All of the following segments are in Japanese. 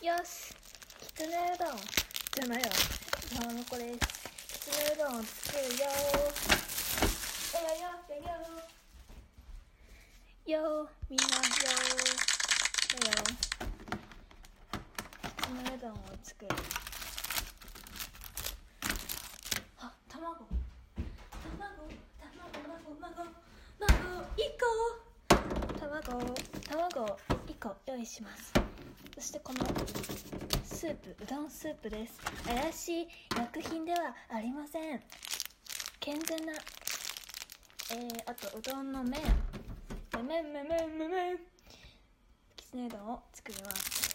よしきつねうどん。じゃないわ山の子です。きつねうどんを作るよよよよよよよみんなよよよきつねうどんを作るあ卵卵卵卵卵卵1個卵卵1個用意しますそしてこのスープうどんスープです。怪しい薬品ではありません。健全なえー、あとうどんの麺。めめめめめめきつねうどんを作ります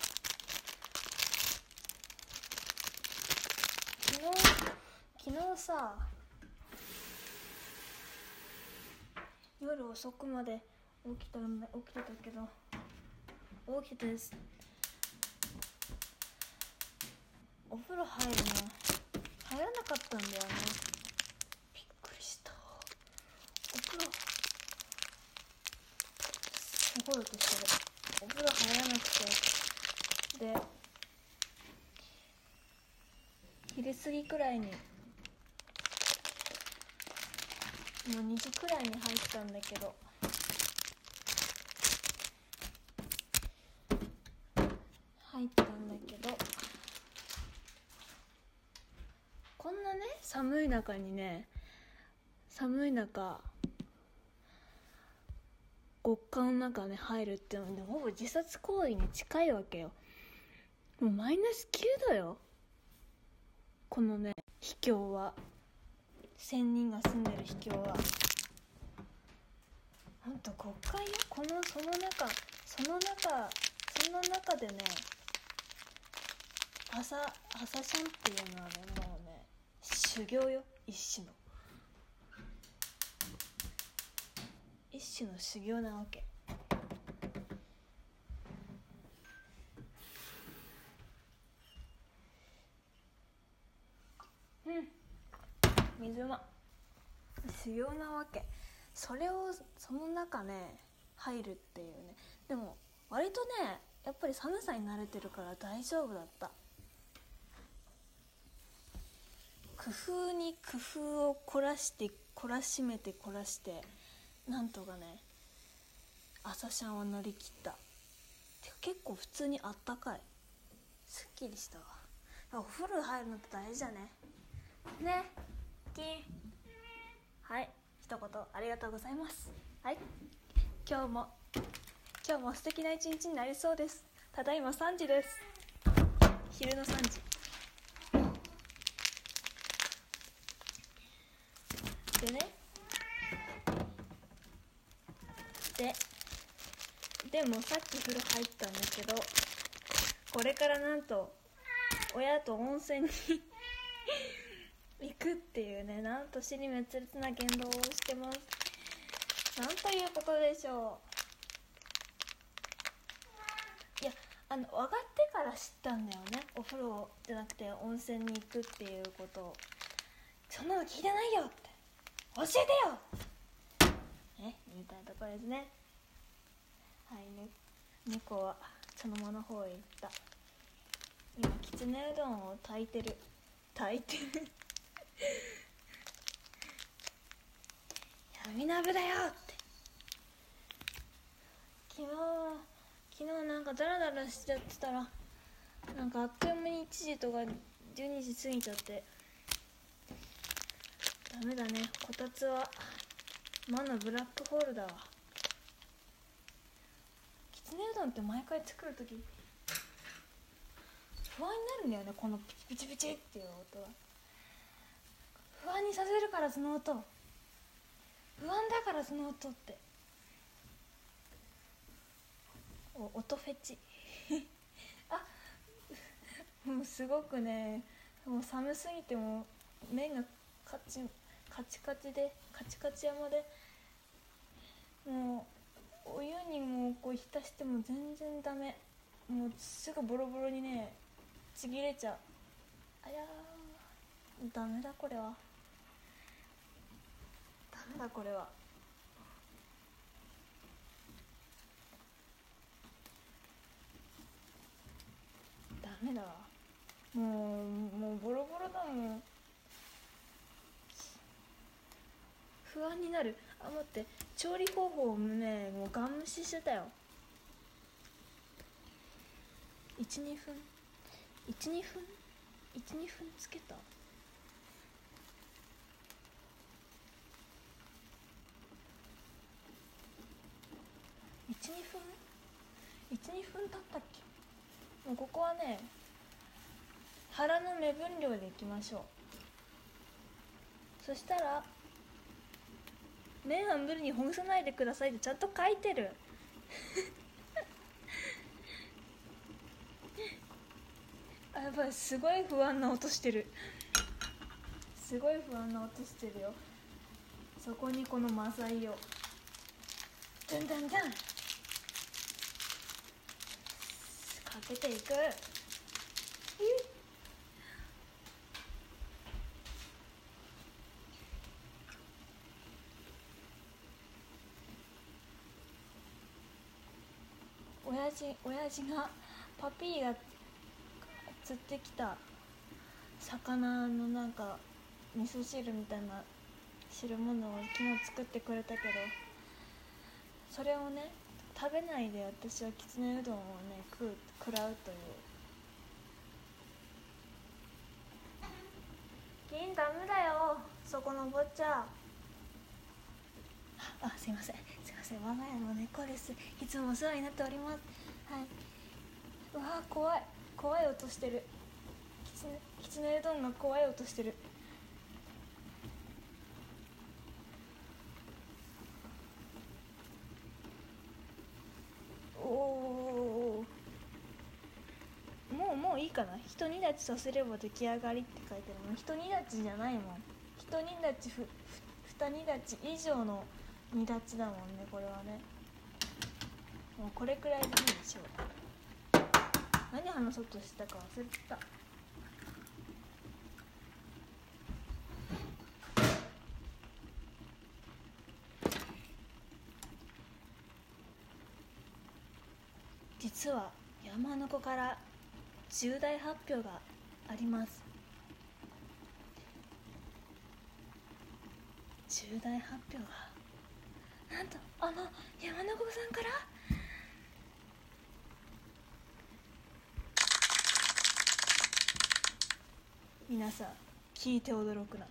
昨日昨日さ夜遅くまで起きた起きてたけど。起きててお風呂入るの入らなかったんだよね。びっくりした。お風呂。すごい音してる。お風呂入らなくて。で昼過ぎくらいにもう2時くらいに入ったんだけど。入ったんだけどこんなね寒い中にね寒い中極寒の中ね入るっていうのは、ね、ほぼ自殺行為に近いわけよ。もうマイナス9度よ。このね秘境は。1000人が住んでる秘境は。ほんと極寒よ。このその中その中そんな中でね朝朝シャンっていうのはねもう修行よ一種の。一種の修行なわけ。うん。水うま修行なわけ。それをその中ね入るっていうね。でも割とねやっぱり寒さに慣れてるから大丈夫だった。工夫に工夫を凝らして凝らしめて凝らしてなんとかね朝シャンを乗り切った。てか結構普通にあったかい。すっきりしたわ。お風呂入るのって大事だね。ね。金はい。一言ありがとうございます。はい。今日も今日も素敵な一日になりそうです。ただいま3時です。昼の3時でね。ででもさっき風呂入ったんだけどこれからなんと親と温泉に行くっていうねなんと死に滅裂な言動をしてます。なんということでしょう。いやあの上がってから知ったんだよね。お風呂じゃなくて温泉に行くっていうことを。そんなの聞いてないよって教えてよ。えみたいなところですね。はいね猫はそのまの方へ行った。今きつねうどんを炊いてる。炊いてる？闇鍋だよって。昨日昨日なんかダラダラしちゃってたらなんかあっという間に1時とか12時過ぎちゃって。ダメだね。こたつは魔のブラックホールだわ。きつねうどんって毎回作る時不安になるんだよね。このピチピチピチっていう音は。不安にさせるからその音。不安だからその音って。お音フェチ。あもうすごくねもう寒すぎても目がカチカチカチでカチカチ山でもうお湯にもうこう浸しても全然ダメ。もうすぐボロボロにねちぎれちゃう。あやー。ダメだこれは。ダメだこれは。メだわ。もうもうボロボロだもん。不安になる。あ待って。調理方法をねもうガン無視してたよ。12分。12分？12分つけた？12分？12分経ったっけ？もうここはね腹の目分量でいきましょう。そしたら麺半分にほぐさないでくださいってちゃんと書いてる。あやばいすごい不安な音してる。すごい不安な音してるよ。そこにこのマサイを。ドンドンドン。かけていく。親父親父がパピーが釣ってきた魚のなんか味噌汁みたいな汁物を昨日作ってくれたけどそれをね食べないで私はきつねうどんをね食う食らうという。銀ダメだよそこの坊ちゃん。あすいません。す我が家の猫です。いつもお世話になっております。はい。うわー怖い。怖い音してる。きつねうどんが怖い音してる。おおもうもういいかな。一煮立ちさせれば出来上がりって書いてあるもう一煮立ちじゃないもん。一煮立ちふふ二煮立ち以上の煮立ちだもんねこれはね。もうこれくらいでいいでしょう。何話そうとしたか忘れてた。実は山の子から重大発表があります。重大発表が？なんとあの山の子さんから？皆さん聞いて驚くな。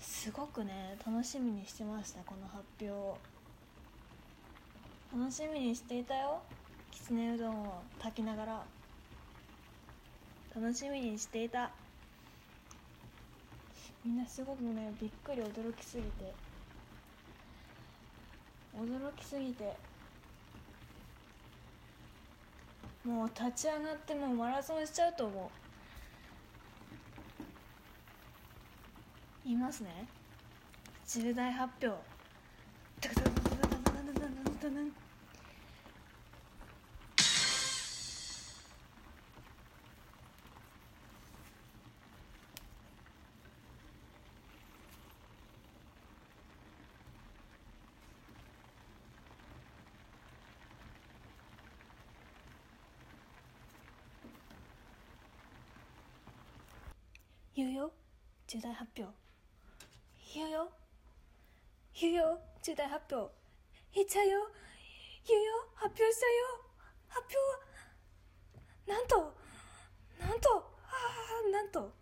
すごくね楽しみにしてましたこの発表楽しみにしていたよ。きつねうどんを炊きながら。楽しみにしていた。みんなすごくねびっくり驚きすぎて。驚きすぎて。もう立ち上がってもうマラソンしちゃうと思う。いますね。重大発表。言うよ。重大発表。言うよ。言うよ。重大発表。言っちゃうよ。言うよ。発表しちゃうよ。発表なんとなんとああなんと。